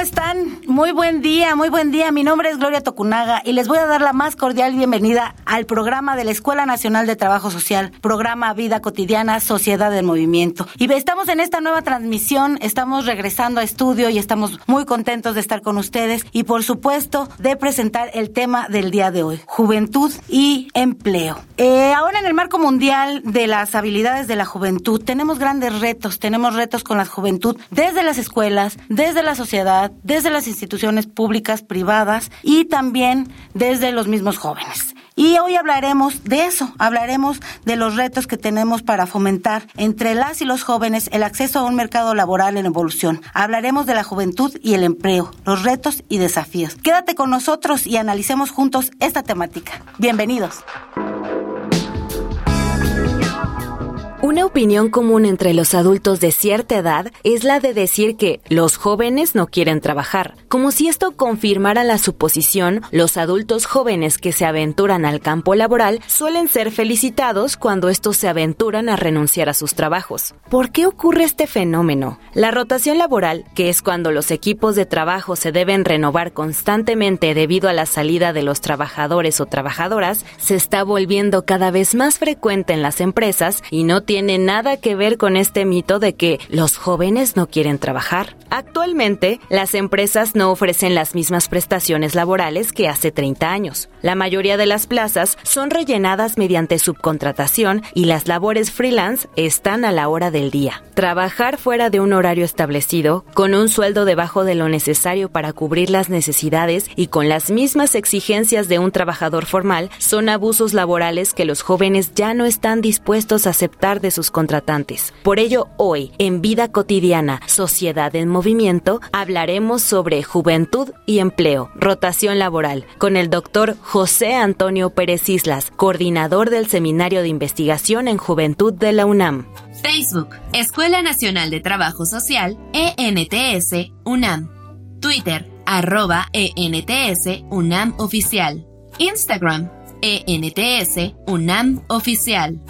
¿Cómo están? Muy buen día, muy buen día. Mi nombre es Gloria Tocunaga y les voy a dar la más cordial bienvenida al programa de la Escuela Nacional de Trabajo Social, programa Vida Cotidiana, Sociedad en Movimiento. Y estamos en esta nueva transmisión, estamos regresando a estudio y estamos muy contentos de estar con ustedes y por supuesto de presentar el tema del día de hoy, juventud y empleo. Eh, ahora en el marco mundial de las habilidades de la juventud tenemos grandes retos, tenemos retos con la juventud desde las escuelas, desde la sociedad, desde las instituciones públicas, privadas y también desde los mismos jóvenes. Y hoy hablaremos de eso, hablaremos de los retos que tenemos para fomentar entre las y los jóvenes el acceso a un mercado laboral en evolución. Hablaremos de la juventud y el empleo, los retos y desafíos. Quédate con nosotros y analicemos juntos esta temática. Bienvenidos. Una opinión común entre los adultos de cierta edad es la de decir que los jóvenes no quieren trabajar. Como si esto confirmara la suposición, los adultos jóvenes que se aventuran al campo laboral suelen ser felicitados cuando estos se aventuran a renunciar a sus trabajos. ¿Por qué ocurre este fenómeno? La rotación laboral, que es cuando los equipos de trabajo se deben renovar constantemente debido a la salida de los trabajadores o trabajadoras, se está volviendo cada vez más frecuente en las empresas y no tiene nada que ver con este mito de que los jóvenes no quieren trabajar. Actualmente, las empresas no ofrecen las mismas prestaciones laborales que hace 30 años. La mayoría de las plazas son rellenadas mediante subcontratación y las labores freelance están a la hora del día. Trabajar fuera de un horario establecido, con un sueldo debajo de lo necesario para cubrir las necesidades y con las mismas exigencias de un trabajador formal, son abusos laborales que los jóvenes ya no están dispuestos a aceptar de sus contratantes. Por ello, hoy, en Vida Cotidiana, Sociedad en Movimiento, hablaremos sobre juventud y empleo, rotación laboral, con el doctor José Antonio Pérez Islas, coordinador del Seminario de Investigación en Juventud de la UNAM. Facebook, Escuela Nacional de Trabajo Social, ENTS, UNAM. Twitter, arroba ENTS, UNAM Oficial. Instagram, ENTS, UNAM Oficial.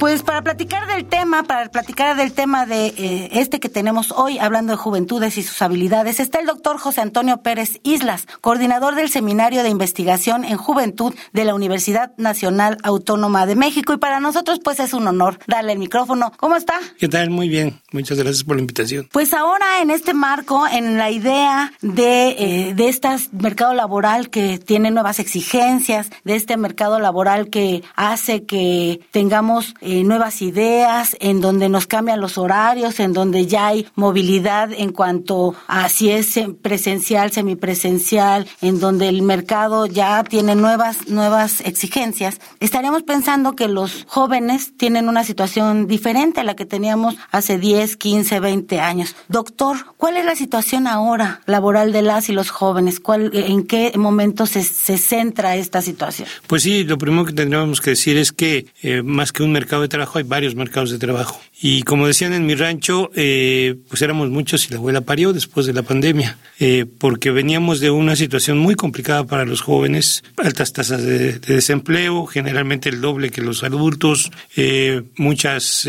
Pues para platicar del tema, para platicar del tema de eh, este que tenemos hoy, hablando de juventudes y sus habilidades, está el doctor José Antonio Pérez Islas, coordinador del Seminario de Investigación en Juventud de la Universidad Nacional Autónoma de México. Y para nosotros, pues es un honor darle el micrófono. ¿Cómo está? ¿Qué tal? Muy bien. Muchas gracias por la invitación. Pues ahora en este marco, en la idea de, eh, de este mercado laboral que tiene nuevas exigencias, de este mercado laboral que hace que tengamos eh, nuevas ideas, en donde nos cambian los horarios, en donde ya hay movilidad en cuanto a si es presencial, semipresencial, en donde el mercado ya tiene nuevas, nuevas exigencias, estaremos pensando que los jóvenes tienen una situación diferente a la que teníamos hace 10, 15, 20 años. Doctor, ¿cuál es la situación ahora laboral de las y los jóvenes? ¿Cuál, ¿En qué momento se, se centra esta situación? Pues sí, lo primero que tendríamos que decir es que eh, más que un mercado de trabajo, hay varios mercados de trabajo. Y como decían en mi rancho, eh, pues éramos muchos y la abuela parió después de la pandemia, eh, porque veníamos de una situación muy complicada para los jóvenes, altas tasas de, desempleo, generalmente el doble que los adultos, eh, muchas,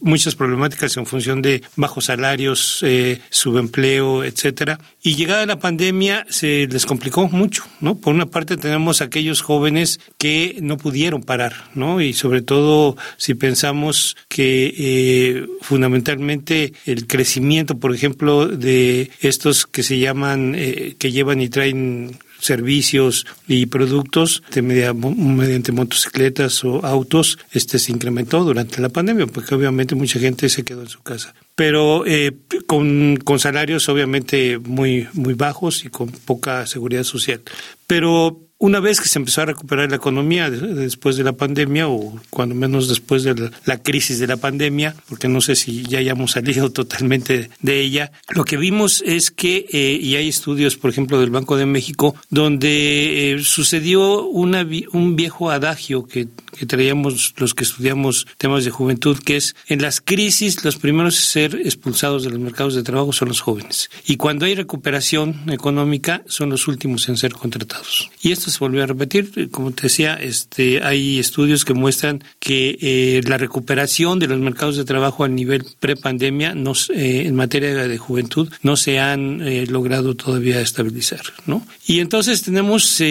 muchas problemáticas en función de bajos salarios, subempleo, etcétera. Y llegada la pandemia se les complicó mucho, ¿no? Por una parte tenemos aquellos jóvenes que no pudieron parar, ¿no? Y sobre todo si pensamos que eh, fundamentalmente el crecimiento, por ejemplo, de estos que se llaman, eh, que llevan y traen servicios y productos de mediante motocicletas o autos este se incrementó durante la pandemia porque obviamente mucha gente se quedó en su casa. Pero eh, con, con, salarios obviamente muy muy bajos y con poca seguridad social. Pero una vez que se empezó a recuperar la economía después de la pandemia o cuando menos después de la, crisis de la pandemia, porque no sé si ya hayamos salido totalmente de ella, lo que vimos es que, eh, y hay estudios, por ejemplo, del Banco de México, donde eh, sucedió una, un viejo adagio que, que traíamos los que estudiamos temas de juventud, que es en las crisis los primeros a ser expulsados de los mercados de trabajo son los jóvenes. Y cuando hay recuperación económica son los últimos en ser contratados. Y esto se volvió a repetir, como te decía, este, hay estudios que muestran que eh, la recuperación de los mercados de trabajo a nivel prepandemia no, eh, en materia de juventud no se han eh, logrado todavía estabilizar, ¿no? Y entonces tenemos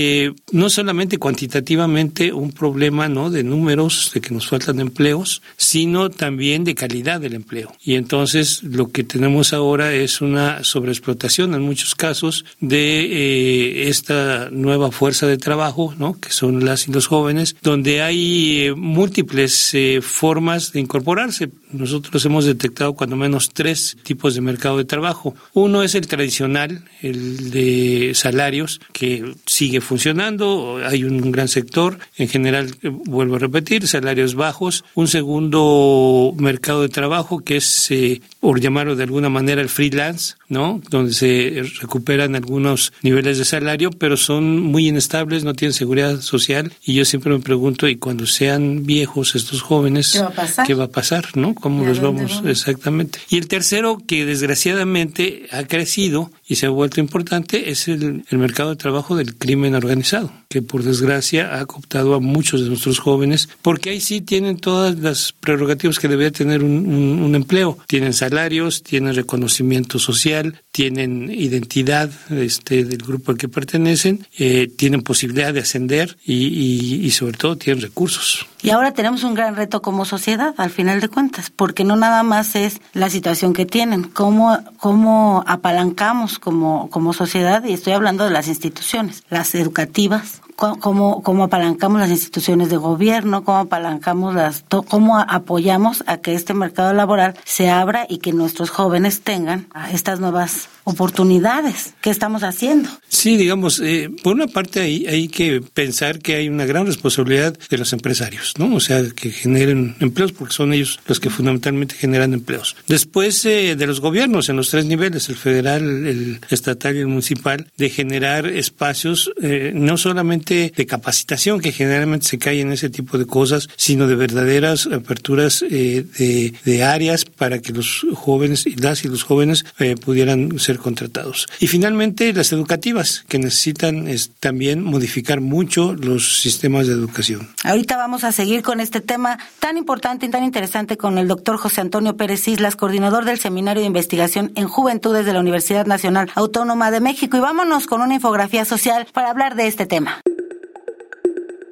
no solamente cuantitativamente un problema, ¿no? De números, de que nos faltan empleos, sino también de calidad del empleo. Y entonces lo que tenemos ahora es una sobreexplotación en muchos casos de esta nueva fuerza de trabajo, ¿no? Que son las y los jóvenes, donde hay múltiples formas de incorporarse. Nosotros hemos detectado cuando menos tres tipos de mercado de trabajo. Uno es el tradicional, el de salarios, que sigue funcionando. Hay un gran sector, en general, eh, vuelvo a repetir, salarios bajos. Un segundo mercado de trabajo que es, eh, por llamarlo de alguna manera, el freelance, ¿no? Donde se recuperan algunos niveles de salario, pero son muy inestables, no tienen seguridad social. Y yo siempre me pregunto, ¿y cuando sean viejos estos jóvenes, qué va a pasar? ¿Qué va a pasar ¿no? ¿Cómo los vamos? Exactamente. Y el tercero, que desgraciadamente ha crecido y se ha vuelto importante, es el, el mercado de trabajo del crimen organizado, que por desgracia ha cooptado a muchos de nuestros jóvenes, porque ahí sí tienen todas las prerrogativas que debería tener un, un, empleo. Tienen salarios, tienen reconocimiento social, tienen identidad este, del grupo al que pertenecen, eh, tienen posibilidad de ascender y, y, y sobre todo tienen recursos. Y ahora tenemos un gran reto como sociedad, al final de cuentas, porque no nada más es la situación que tienen, cómo, cómo apalancamos como, como sociedad, y estoy hablando de las instituciones, las educativas, cómo, cómo apalancamos las instituciones de gobierno, cómo apalancamos las, cómo apoyamos a que este mercado laboral se abra y que nuestros jóvenes tengan estas nuevas oportunidades. ¿Qué estamos haciendo? Sí, digamos, eh, por una parte hay, hay que pensar que hay una gran responsabilidad de los empresarios, ¿no? O sea, que generen empleos porque son ellos los que fundamentalmente generan empleos. Después eh, de los gobiernos en los tres niveles, el federal, el estatal y el municipal, de generar espacios eh, no solamente de capacitación, que generalmente se cae en ese tipo de cosas, sino de verdaderas aperturas de, de áreas para que los jóvenes, las y los jóvenes pudieran ser contratados. Y finalmente las educativas, que necesitan también modificar mucho los sistemas de educación. Ahorita vamos a seguir con este tema tan importante y tan interesante con el doctor José Antonio Pérez Islas, coordinador del Seminario de Investigación en Juventudes de la Universidad Nacional Autónoma de México. Y vámonos con una infografía social para hablar de este tema.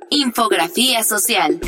Infografía social.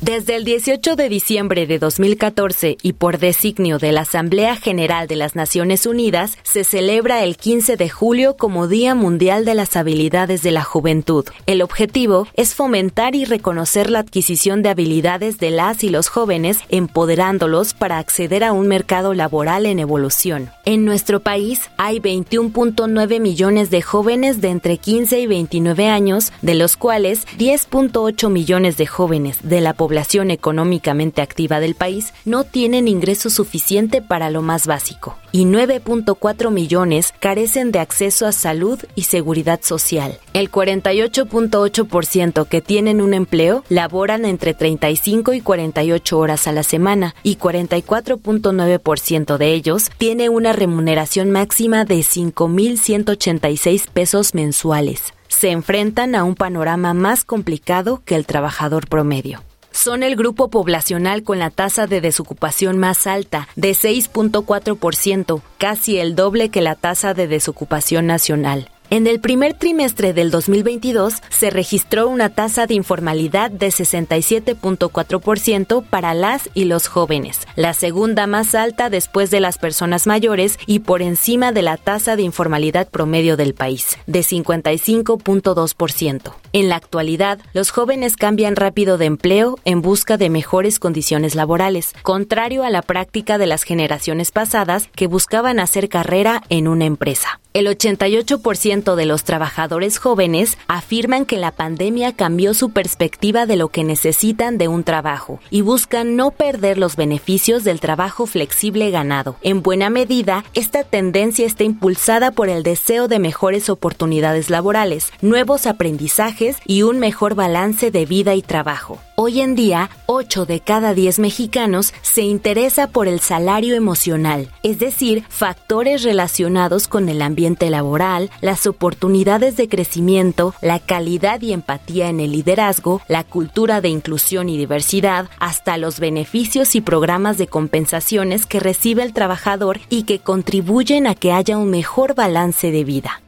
Desde el 18 de diciembre de 2014 y por designio de la Asamblea General de las Naciones Unidas, se celebra el 15 de julio como Día Mundial de las Habilidades de la Juventud. El objetivo es fomentar y reconocer la adquisición de habilidades de las y los jóvenes, empoderándolos para acceder a un mercado laboral en evolución. En nuestro país hay 21.9 millones de jóvenes de entre 15 y 29 años, de los cuales 10.8 millones de jóvenes de la población población económicamente activa del país no tienen ingreso suficiente para lo más básico y 9.4 millones carecen de acceso a salud y seguridad social. El 48.8% que tienen un empleo laboran entre 35 y 48 horas a la semana y 44.9% de ellos tiene una remuneración máxima de 5.186 pesos mensuales. Se enfrentan a un panorama más complicado que el trabajador promedio son el grupo poblacional con la tasa de desocupación más alta, de 6.4%, casi el doble que la tasa de desocupación nacional. En el primer trimestre del 2022 se registró una tasa de informalidad de 67.4% para las y los jóvenes, la segunda más alta después de las personas mayores y por encima de la tasa de informalidad promedio del país, de 55.2%. En la actualidad, los jóvenes cambian rápido de empleo en busca de mejores condiciones laborales, contrario a la práctica de las generaciones pasadas que buscaban hacer carrera en una empresa. El 88% de los trabajadores jóvenes afirman que la pandemia cambió su perspectiva de lo que necesitan de un trabajo y buscan no perder los beneficios del trabajo flexible ganado. En buena medida, esta tendencia está impulsada por el deseo de mejores oportunidades laborales, nuevos aprendizajes y un mejor balance de vida y trabajo. Hoy en día, 8 de cada 10 mexicanos se interesa por el salario emocional, es decir, factores relacionados con el ambiente laboral, las oportunidades de crecimiento, la calidad y empatía en el liderazgo, la cultura de inclusión y diversidad, hasta los beneficios y programas de compensaciones que recibe el trabajador y que contribuyen a que haya un mejor balance de vida.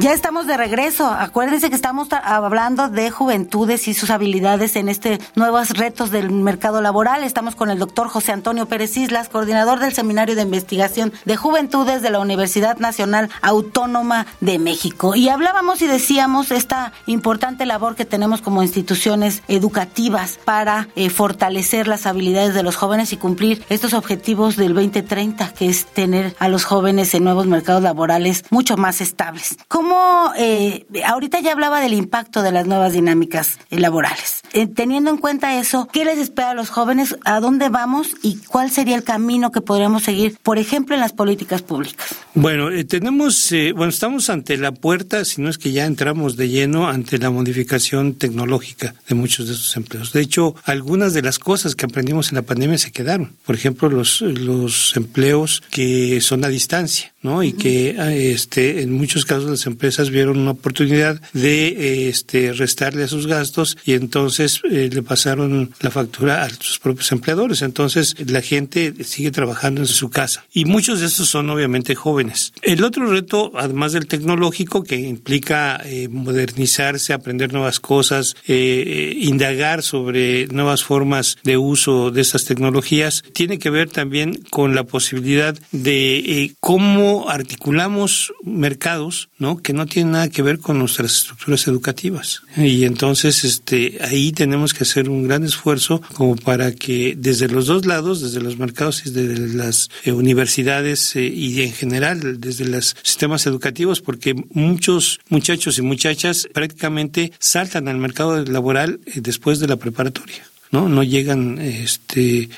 Ya estamos de regreso. Acuérdense que estamos hablando de juventudes y sus habilidades en este nuevos retos del mercado laboral. Estamos con el doctor José Antonio Pérez Islas, coordinador del Seminario de Investigación de Juventudes de la Universidad Nacional Autónoma de México. Y hablábamos y decíamos esta importante labor que tenemos como instituciones educativas para eh, fortalecer las habilidades de los jóvenes y cumplir estos objetivos del 2030, que es tener a los jóvenes en nuevos mercados laborales mucho más estables. ¿Cómo eh, ahorita ya hablaba del impacto de las nuevas dinámicas laborales. Eh, teniendo en cuenta eso, ¿qué les espera a los jóvenes? ¿A dónde vamos? ¿Y cuál sería el camino que podríamos seguir, por ejemplo, en las políticas públicas? Bueno, eh, tenemos, bueno, estamos ante la puerta, si no es que ya entramos de lleno ante la modificación tecnológica de muchos de estos empleos. De hecho, algunas de las cosas que aprendimos en la pandemia se quedaron. Por ejemplo, los, los empleos que son a distancia, ¿no? Y que este, en muchos casos las empresas empresas vieron una oportunidad de este, restarle a sus gastos y entonces eh, le pasaron la factura a sus propios empleadores. Entonces la gente sigue trabajando en su casa y muchos de estos son obviamente jóvenes. El otro reto, además del tecnológico, que implica eh, modernizarse, aprender nuevas cosas, eh, indagar sobre nuevas formas de uso de estas tecnologías, tiene que ver también con la posibilidad de cómo articulamos mercados, ¿no? que no tiene nada que ver con nuestras estructuras educativas. Y entonces este, ahí tenemos que hacer un gran esfuerzo como para que desde los dos lados, desde los mercados y desde las eh, universidades eh, y en general desde los sistemas educativos, porque muchos muchachos y muchachas prácticamente saltan al mercado laboral eh, después de la preparatoria. ¿No? No llegan, este,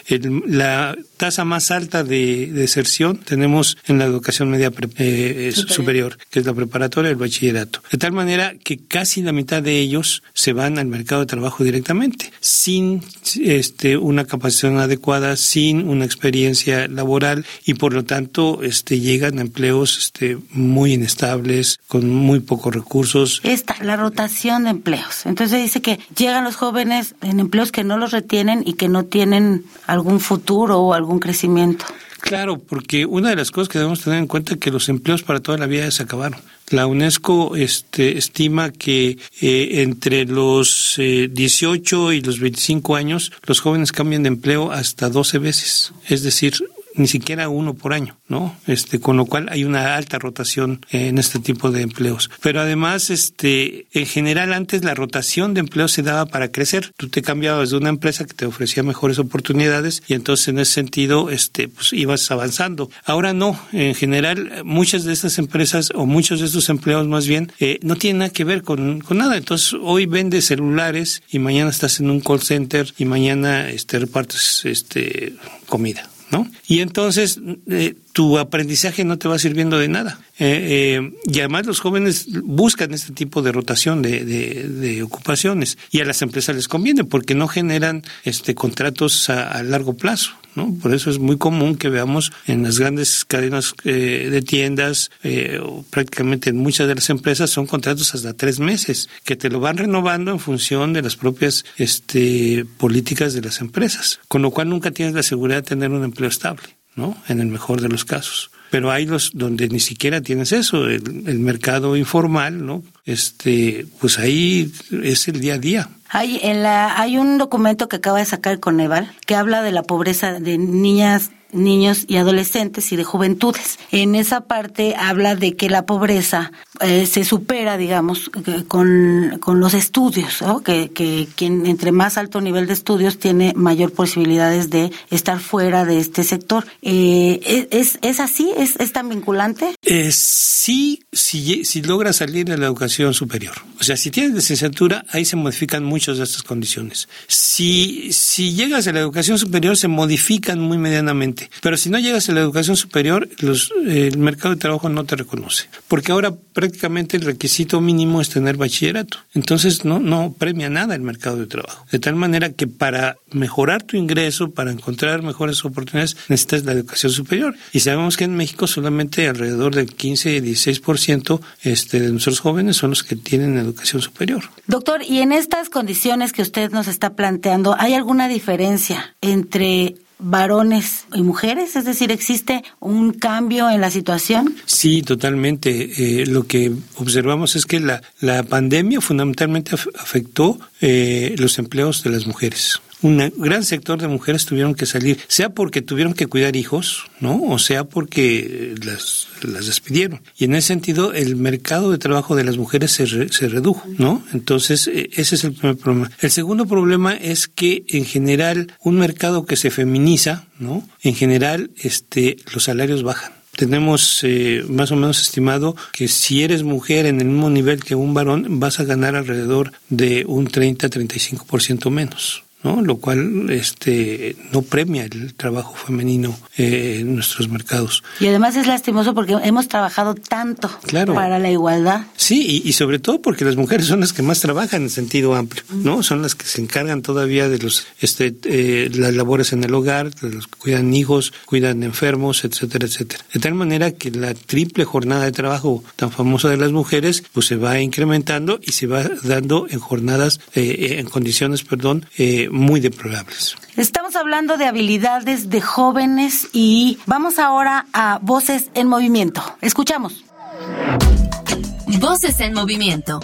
la tasa más alta de, deserción tenemos en la educación media eh, superior. que es la preparatoria y el bachillerato. De tal manera que casi la mitad de ellos se van al mercado de trabajo directamente, sin este, una capacitación adecuada, sin una experiencia laboral y por lo tanto este, llegan a empleos este, muy inestables, con muy pocos recursos. Esta, la rotación de empleos. Entonces dice que llegan los jóvenes en empleos que no retienen y que no tienen algún futuro o algún crecimiento. Claro, porque una de las cosas que debemos tener en cuenta es que los empleos para toda la vida se acabaron. La UNESCO este, estima que eh, entre los 18 eh, y los 25 años los jóvenes cambian de empleo hasta 12 veces. Es decir, ni siquiera uno por año, ¿no? Este, con lo cual hay una alta rotación en este tipo de empleos. Pero además, este, en general antes la rotación de empleos se daba para crecer. Tú te cambiabas de una empresa que te ofrecía mejores oportunidades y entonces en ese sentido, este, pues ibas avanzando. Ahora no, en general muchas de estas empresas o muchos de estos empleos más bien eh, no tienen nada que ver con, con nada. Entonces hoy vendes celulares y mañana estás en un call center y mañana este, repartes este, comida. ¿No? Y entonces eh, tu aprendizaje no te va sirviendo de nada. Eh, eh, y además los jóvenes buscan este tipo de rotación de, de, ocupaciones y a las empresas les conviene porque no generan este contratos a, largo plazo. ¿No? Por eso es muy común que veamos en las grandes cadenas eh, de tiendas, o prácticamente en muchas de las empresas, son contratos hasta tres meses, que te lo van renovando en función de las propias este, políticas de las empresas, con lo cual nunca tienes la seguridad de tener un empleo estable. ¿no? En el mejor de los casos. pero hay los donde ni siquiera tienes eso, el, el mercado informal, ¿no? Este, pues ahí es el día a día. Hay, en la, hay un documento que acaba de sacar Coneval que habla de la pobreza de niñas niños y adolescentes y de juventudes. En esa parte habla de que la pobreza eh, se supera, digamos, con, con los estudios, ¿no? que, que quien entre más alto nivel de estudios tiene mayor posibilidades de estar fuera de este sector. Eh, ¿es, ¿Es así? ¿Es, es tan vinculante? Eh, sí, si, si logras salir de la educación superior. O sea, si tienes licenciatura, ahí se modifican muchas de estas condiciones. Si, si llegas a la educación superior, se modifican muy medianamente. Pero si no llegas a la educación superior, los, el mercado de trabajo no te reconoce. Porque ahora prácticamente el requisito mínimo es tener bachillerato. Entonces no, no premia nada el mercado de trabajo. De tal manera que para mejorar tu ingreso, para encontrar mejores oportunidades, necesitas la educación superior. Y sabemos que en México solamente alrededor del 15-16% este, de nuestros jóvenes son los que tienen educación superior. Doctor, y en estas condiciones que usted nos está planteando, ¿hay alguna diferencia entre varones y mujeres? Es decir, ¿existe un cambio en la situación? Sí, totalmente. Eh, lo que observamos es que la, la pandemia fundamentalmente afectó eh, los empleos de las mujeres un gran sector de mujeres tuvieron que salir, sea porque tuvieron que cuidar hijos, ¿no? O sea porque las, las despidieron. Y en ese sentido, el mercado de trabajo de las mujeres se, se redujo, ¿no? Entonces, e, ese es el primer problema. El segundo problema es que, en general, un mercado que se feminiza, ¿no? En general, este, los salarios bajan. Tenemos eh, más o menos estimado que si eres mujer en el mismo nivel que un varón, vas a ganar alrededor de un 30-35% menos. ¿No? lo cual este no premia el trabajo femenino eh, en nuestros mercados. Y además es lastimoso porque hemos trabajado tanto para la igualdad. Sí, y, sobre todo porque las mujeres son las que más trabajan en sentido amplio, ¿no? Son las que se encargan todavía de los este eh, las labores en el hogar, de los que cuidan hijos, cuidan enfermos, etcétera, etcétera. De tal manera que la triple jornada de trabajo tan famosa de las mujeres pues se va incrementando y se va dando en jornadas eh, en condiciones, perdón, eh, muy deplorables. Estamos hablando de habilidades de jóvenes y vamos ahora a Voces en Movimiento. Escuchamos. Voces en Movimiento.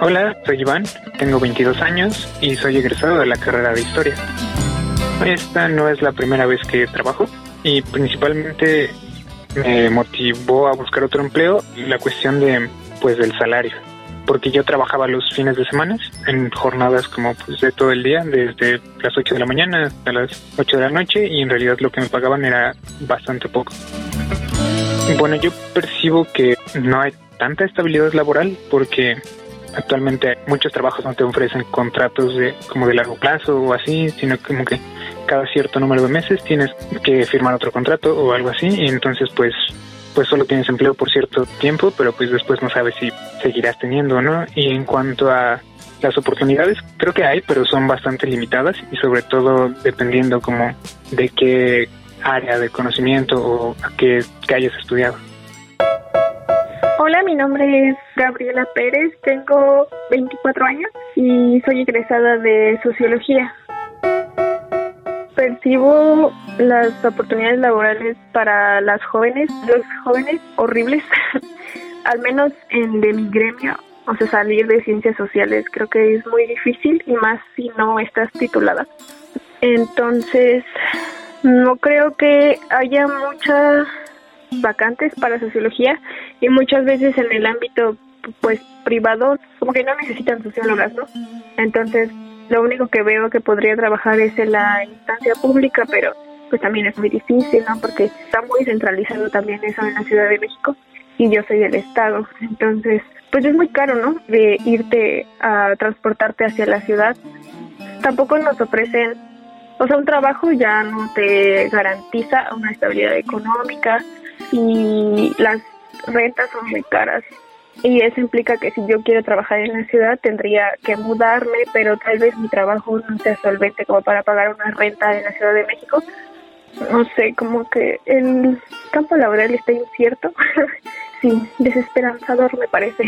Hola, soy Iván, tengo 22 años y soy egresado de la carrera de Historia. Esta no es la primera vez que trabajo y principalmente me motivó a buscar otro empleo la cuestión de pues del salario porque yo trabajaba los fines de semana en jornadas como pues de todo el día desde las 8 de la mañana hasta las 8 de la noche y en realidad lo que me pagaban era bastante poco. Bueno, yo percibo que no hay tanta estabilidad laboral porque actualmente muchos trabajos no te ofrecen contratos de como de largo plazo o así, sino como que cada cierto número de meses tienes que firmar otro contrato o algo así y entonces pues pues solo tienes empleo por cierto tiempo, pero pues después no sabes si seguirás teniendo no. Y en cuanto a las oportunidades, creo que hay, pero son bastante limitadas y sobre todo dependiendo como de qué área de conocimiento o a qué, qué hayas estudiado. Hola, mi nombre es Gabriela Pérez, tengo 24 años y soy egresada de Sociología percibo las oportunidades laborales para las jóvenes, los jóvenes horribles, al menos en de mi gremio, o sea, salir de ciencias sociales creo que es muy difícil y más si no estás titulada. Entonces, no creo que haya muchas vacantes para sociología y muchas veces en el ámbito pues privado como que no necesitan sociólogas, ¿no? Entonces, lo único que veo que podría trabajar es en la instancia pública, pero pues también es muy difícil, ¿no? Porque está muy centralizado también eso en la Ciudad de México y yo soy del Estado. Entonces, pues es muy caro, ¿no? De irte a transportarte hacia la ciudad. Tampoco nos ofrecen, o sea, un trabajo ya no te garantiza una estabilidad económica y las rentas son muy caras y eso implica que si yo quiero trabajar en la ciudad tendría que mudarme, pero tal vez mi trabajo no sea solvente como para pagar una renta en la Ciudad de México. No sé, como que el campo laboral está incierto. sí, desesperanzador me parece.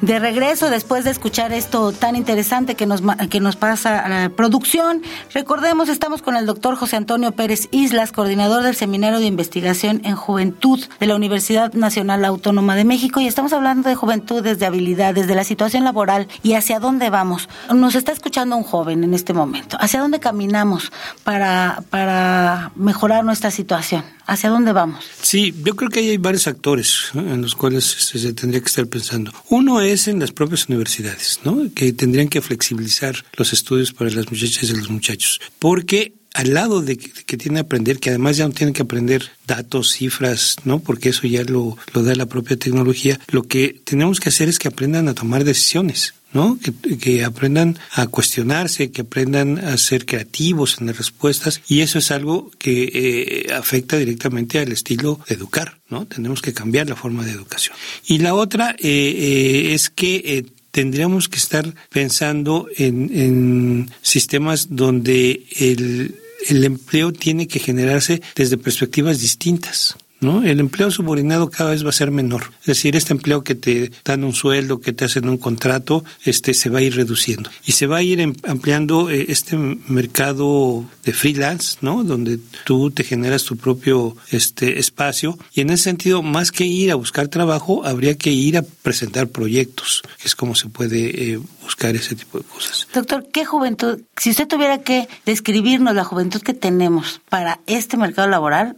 De regreso después de escuchar esto tan interesante que nos, que nos pasa a la producción. Recordemos, estamos con el doctor José Antonio Pérez Islas, coordinador del Seminario de Investigación en Juventud de la Universidad Nacional Autónoma de México y estamos hablando de juventudes, de habilidades, de la situación laboral y hacia dónde vamos. Nos está escuchando un joven en este momento. ¿Hacia dónde caminamos para, para mejorar nuestra situación? ¿Hacia dónde vamos? Sí, yo creo que hay varios actores en los cuales se, tendría que estar pensando. Uno en las propias universidades, ¿no? que tendrían que flexibilizar los estudios para las muchachas y los muchachos, porque al lado de que, que tienen que aprender, que además ya no tienen que aprender datos, cifras, ¿no? Porque eso ya lo, lo da la propia tecnología. Lo que tenemos que hacer es que aprendan a tomar decisiones. ¿no? Que, aprendan a cuestionarse, que aprendan a ser creativos en las respuestas y eso es algo que eh, afecta directamente al estilo de educar, ¿no? Tenemos que cambiar la forma de educación. Y la otra eh, eh, es que tendríamos que estar pensando en, en sistemas donde el, el empleo tiene que generarse desde perspectivas distintas. ¿No? El empleo subordinado cada vez va a ser menor. Es decir, este empleo que te dan un sueldo, que te hacen un contrato, este se va a ir reduciendo. Y se va a ir em, ampliando eh, este mercado de freelance, ¿no? Donde tú te generas tu propio este espacio. Y en ese sentido, más que ir a buscar trabajo, habría que ir a presentar proyectos, que es como se puede eh, buscar ese tipo de cosas. Doctor, ¿qué juventud, si usted tuviera que describirnos la juventud que tenemos para este mercado laboral,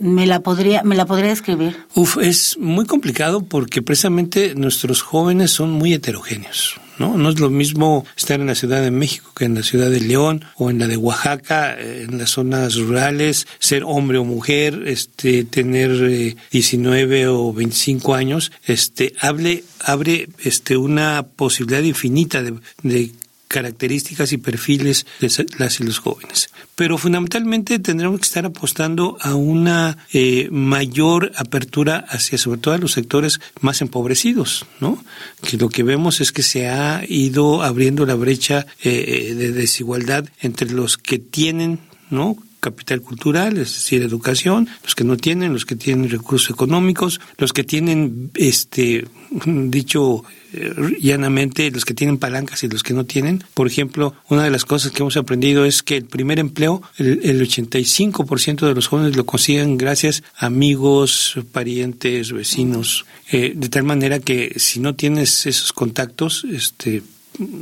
me la podría me la podría describir. Uf, es muy complicado porque precisamente nuestros jóvenes son muy heterogéneos. ¿No? no es lo mismo estar en la Ciudad de México que en la Ciudad de León o en la de Oaxaca, eh, en las zonas rurales, ser hombre o mujer, este, tener 19 eh, o 25 años, este, hable, abre este, una posibilidad infinita de, de características y perfiles de las y los jóvenes. Pero fundamentalmente tendremos que estar apostando a una eh, mayor apertura hacia sobre todo a los sectores más empobrecidos, ¿no? Que lo que vemos es que se ha ido abriendo la brecha eh, de desigualdad entre los que tienen, ¿no? Capital cultural, es decir, educación, los que no tienen, los que tienen recursos económicos, los que tienen, este, dicho eh, llanamente los que tienen palancas y los que no tienen. Por ejemplo, una de las cosas que hemos aprendido es que el primer empleo, el, el 85% de los jóvenes lo consiguen gracias a amigos, parientes, vecinos, eh, de tal manera que si no tienes esos contactos, este,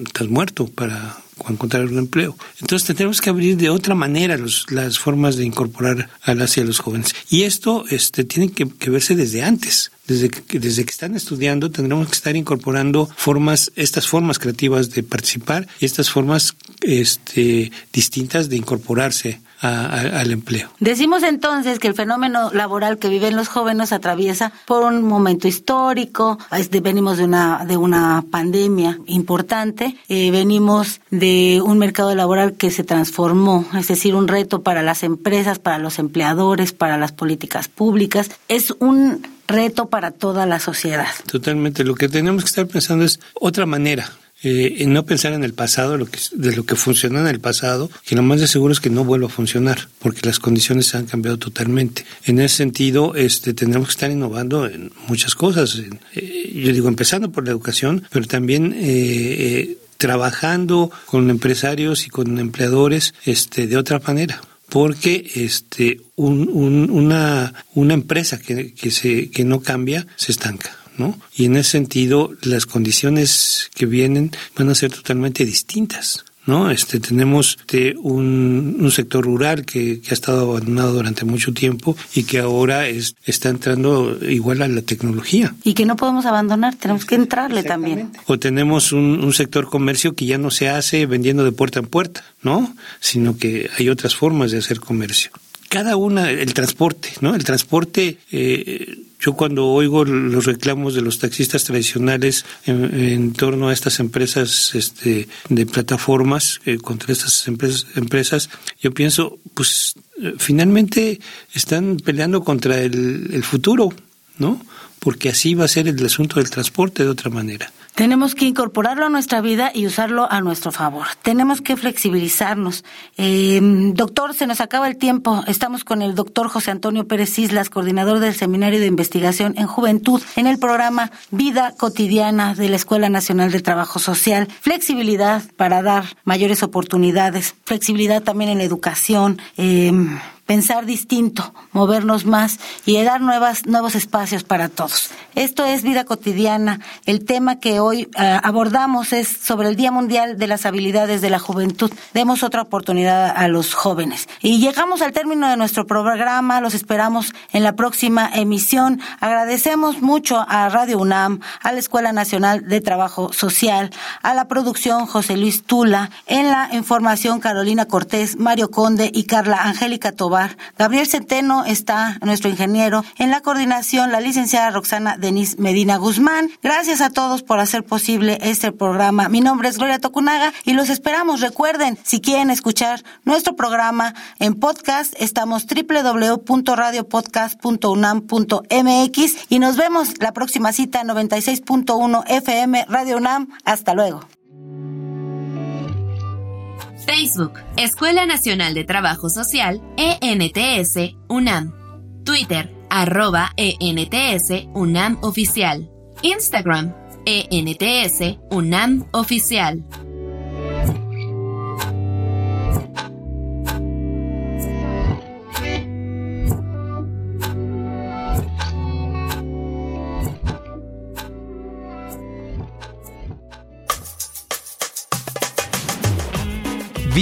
estás muerto para encontrar un empleo. Entonces tenemos que abrir de otra manera las formas de incorporar a las y a los jóvenes. Y esto este, tiene que, verse desde antes. Desde que, desde que están estudiando tendremos que estar incorporando formas, estas formas creativas de participar y estas formas este, distintas de incorporarse al empleo. Decimos entonces que el fenómeno laboral que viven los jóvenes atraviesa por un momento histórico, venimos de una, de una pandemia importante, eh, venimos de un mercado laboral que se transformó, es decir, un reto para las empresas, para los empleadores, para las políticas públicas. Es un reto para toda la sociedad. Totalmente. Lo que tenemos que estar pensando es otra manera eh, no pensar en el pasado, lo que, de lo que funcionó en el pasado, que lo más de seguro es que no vuelva a funcionar, porque las condiciones han cambiado totalmente. En ese sentido, este, tendremos que estar innovando en muchas cosas. Eh, yo digo, empezando por la educación, pero también eh, eh, trabajando con empresarios y con empleadores este, de otra manera porque este un, un, una, una empresa que, que, se, que no cambia se estanca. ¿no? Y en ese sentido, las condiciones que vienen van a ser totalmente distintas. ¿No? Este, tenemos este, un, un, sector rural que, que, ha estado abandonado durante mucho tiempo y que ahora es, está entrando igual a la tecnología. Y que no podemos abandonar, tenemos que entrarle también. O tenemos un, un, sector comercio que ya no se hace vendiendo de puerta en puerta, ¿no? Sino que hay otras formas de hacer comercio. Cada una, el transporte, ¿no? El transporte eh, yo cuando oigo los reclamos de los taxistas tradicionales en, torno a estas empresas este, de plataformas, eh, contra estas empresas, empresas, yo pienso, pues eh, finalmente están peleando contra el, el futuro, ¿no? Porque así va a ser el asunto del transporte de otra manera. Tenemos que incorporarlo a nuestra vida y usarlo a nuestro favor. Tenemos que flexibilizarnos. Eh, doctor, se nos acaba el tiempo. Estamos con el doctor José Antonio Pérez Islas, coordinador del Seminario de Investigación en Juventud, en el programa Vida Cotidiana de la Escuela Nacional de Trabajo Social. Flexibilidad para dar mayores oportunidades. Flexibilidad también en la educación. Eh, pensar distinto, movernos más y dar nuevas, nuevos espacios para todos. Esto es vida cotidiana. El tema que hoy eh, abordamos es sobre el Día Mundial de las Habilidades de la Juventud. Demos otra oportunidad a los jóvenes. Y llegamos al término de nuestro programa. Los esperamos en la próxima emisión. Agradecemos mucho a Radio UNAM, a la Escuela Nacional de Trabajo Social, a la producción José Luis Tula, en la información Carolina Cortés, Mario Conde y Carla Angélica Tobar Gabriel Centeno está nuestro ingeniero. En la coordinación, la licenciada Roxana Denis Medina Guzmán. Gracias a todos por hacer posible este programa. Mi nombre es Gloria Tocunaga y los esperamos. Recuerden, si quieren escuchar nuestro programa en podcast, estamos www.radiopodcast.unam.mx y nos vemos la próxima cita 96.1 FM Radio UNAM. Hasta luego. Facebook, Escuela Nacional de Trabajo Social, ENTS, UNAM. Twitter, arroba ENTS, UNAM Oficial. Instagram, ENTS, UNAM Oficial.